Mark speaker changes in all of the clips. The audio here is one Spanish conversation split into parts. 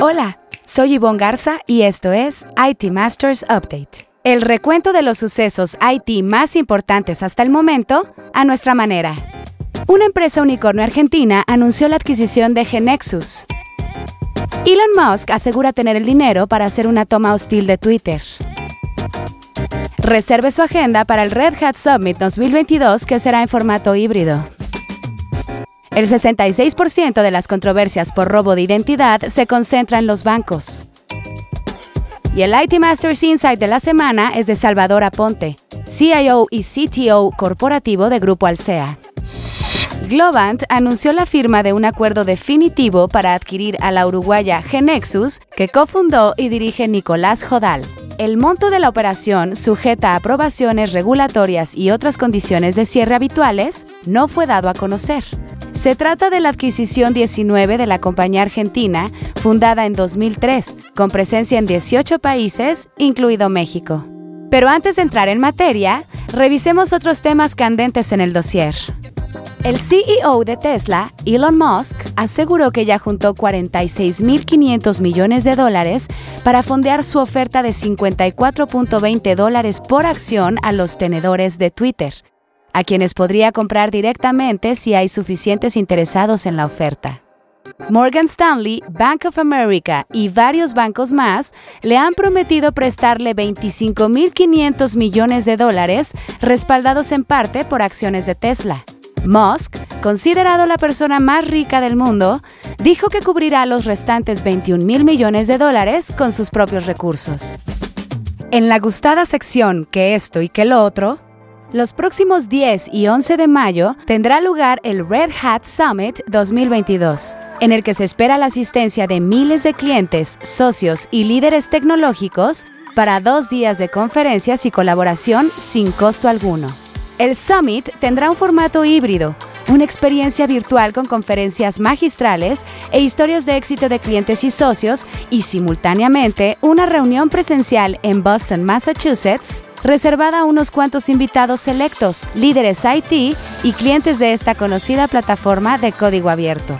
Speaker 1: Hola, soy Yvonne Garza y esto es IT Masters Update. El recuento de los sucesos IT más importantes hasta el momento a nuestra manera. Una empresa unicornio argentina anunció la adquisición de Genexus. Elon Musk asegura tener el dinero para hacer una toma hostil de Twitter. Reserve su agenda para el Red Hat Summit 2022 que será en formato híbrido. El 66% de las controversias por robo de identidad se concentra en los bancos. Y el IT Masters Insight de la semana es de Salvador Aponte, CIO y CTO corporativo de Grupo Alsea. Globant anunció la firma de un acuerdo definitivo para adquirir a la uruguaya Genexus, que cofundó y dirige Nicolás Jodal. El monto de la operación, sujeta a aprobaciones regulatorias y otras condiciones de cierre habituales, no fue dado a conocer. Se trata de la adquisición 19 de la compañía argentina, fundada en 2003, con presencia en 18 países, incluido México. Pero antes de entrar en materia, revisemos otros temas candentes en el dossier. El CEO de Tesla, Elon Musk, aseguró que ya juntó 46.500 millones de dólares para fondear su oferta de 54.20 dólares por acción a los tenedores de Twitter, a quienes podría comprar directamente si hay suficientes interesados en la oferta. Morgan Stanley, Bank of America y varios bancos más le han prometido prestarle 25.500 millones de dólares, respaldados en parte por acciones de Tesla. Musk, considerado la persona más rica del mundo, dijo que cubrirá los restantes 21 mil millones de dólares con sus propios recursos. En la gustada sección que esto y que lo otro, los próximos 10 y 11 de mayo tendrá lugar el Red Hat Summit 2022, en el que se espera la asistencia de miles de clientes, socios y líderes tecnológicos para dos días de conferencias y colaboración sin costo alguno. El Summit tendrá un formato híbrido, una experiencia virtual con conferencias magistrales e historias de éxito de clientes y socios y simultáneamente una reunión presencial en Boston, Massachusetts reservada a unos cuantos invitados selectos, líderes IT y clientes de esta conocida plataforma de código abierto.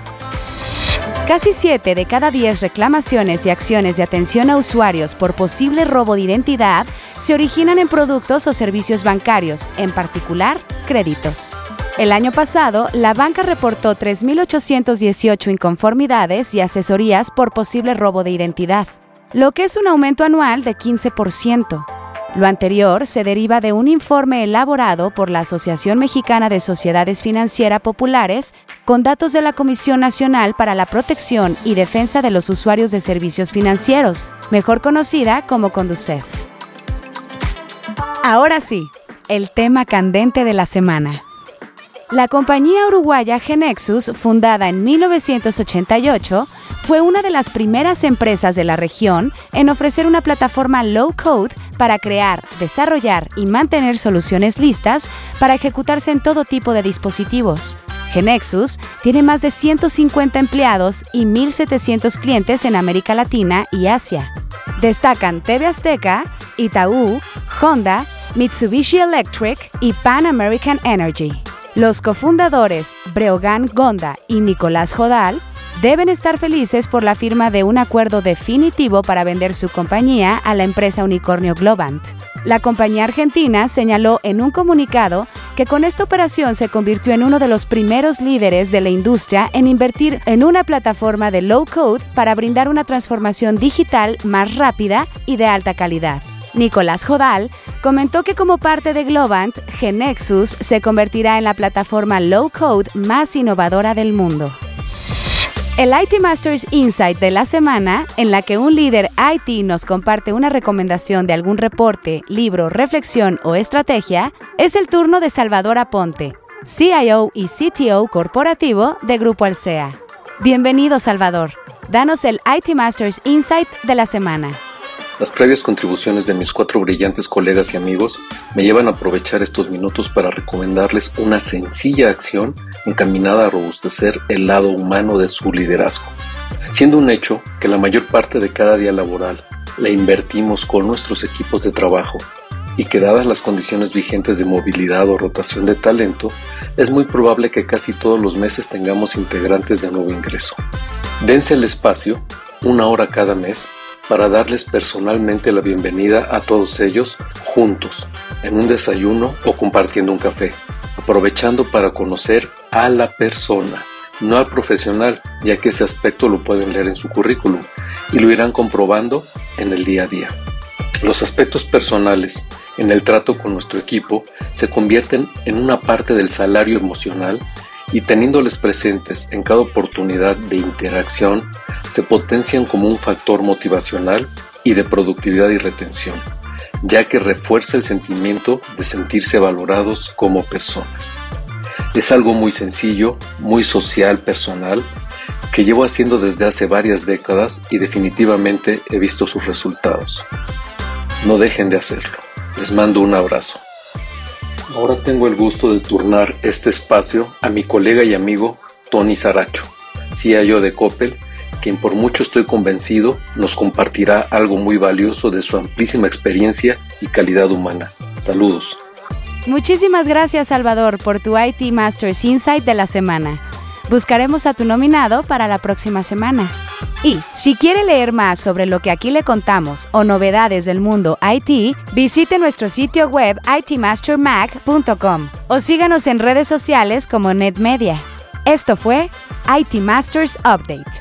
Speaker 1: Casi 7 de cada 10 reclamaciones y acciones de atención a usuarios por posible robo de identidad se originan en productos o servicios bancarios, en particular créditos. El año pasado, la banca reportó 3.818 inconformidades y asesorías por posible robo de identidad, lo que es un aumento anual de 15%. Lo anterior se deriva de un informe elaborado por la Asociación Mexicana de Sociedades Financieras Populares con datos de la Comisión Nacional para la Protección y Defensa de los Usuarios de Servicios Financieros, mejor conocida como Conducef. Ahora sí, el tema candente de la semana. La compañía uruguaya Genexus, fundada en 1988, fue una de las primeras empresas de la región en ofrecer una plataforma low code para crear, desarrollar y mantener soluciones listas para ejecutarse en todo tipo de dispositivos. Genexus tiene más de 150 empleados y 1.700 clientes en América Latina y Asia. Destacan TV Azteca, Itaú, Honda, Mitsubishi Electric y Pan American Energy. Los cofundadores Breogán Gonda y Nicolás Jodal deben estar felices por la firma de un acuerdo definitivo para vender su compañía a la empresa unicornio Globant. La compañía argentina señaló en un comunicado que con esta operación se convirtió en uno de los primeros líderes de la industria en invertir en una plataforma de low code para brindar una transformación digital más rápida y de alta calidad. Nicolás Jodal comentó que como parte de Globant, Genexus se convertirá en la plataforma low code más innovadora del mundo. El IT Masters Insight de la semana, en la que un líder IT nos comparte una recomendación de algún reporte, libro, reflexión o estrategia, es el turno de Salvador Aponte, CIO y CTO corporativo de Grupo Alsea. Bienvenido, Salvador. Danos el IT Masters Insight de la semana.
Speaker 2: Las previas contribuciones de mis cuatro brillantes colegas y amigos me llevan a aprovechar estos minutos para recomendarles una sencilla acción encaminada a robustecer el lado humano de su liderazgo. Siendo un hecho que la mayor parte de cada día laboral la invertimos con nuestros equipos de trabajo y que dadas las condiciones vigentes de movilidad o rotación de talento, es muy probable que casi todos los meses tengamos integrantes de nuevo ingreso. Dense el espacio una hora cada mes para darles personalmente la bienvenida a todos ellos juntos, en un desayuno o compartiendo un café, aprovechando para conocer a la persona, no al profesional, ya que ese aspecto lo pueden leer en su currículum y lo irán comprobando en el día a día. Los aspectos personales en el trato con nuestro equipo se convierten en una parte del salario emocional y teniéndoles presentes en cada oportunidad de interacción, se potencian como un factor motivacional y de productividad y retención, ya que refuerza el sentimiento de sentirse valorados como personas. Es algo muy sencillo, muy social, personal, que llevo haciendo desde hace varias décadas y definitivamente he visto sus resultados. No dejen de hacerlo. Les mando un abrazo. Ahora tengo el gusto de turnar este espacio a mi colega y amigo Tony Saracho, CIO de Coppel, quien por mucho estoy convencido nos compartirá algo muy valioso de su amplísima experiencia y calidad humana. Saludos.
Speaker 1: Muchísimas gracias Salvador por tu IT Masters Insight de la semana. Buscaremos a tu nominado para la próxima semana. Y si quiere leer más sobre lo que aquí le contamos o novedades del mundo IT, visite nuestro sitio web itmastermag.com o síganos en redes sociales como NetMedia. Esto fue IT Masters Update,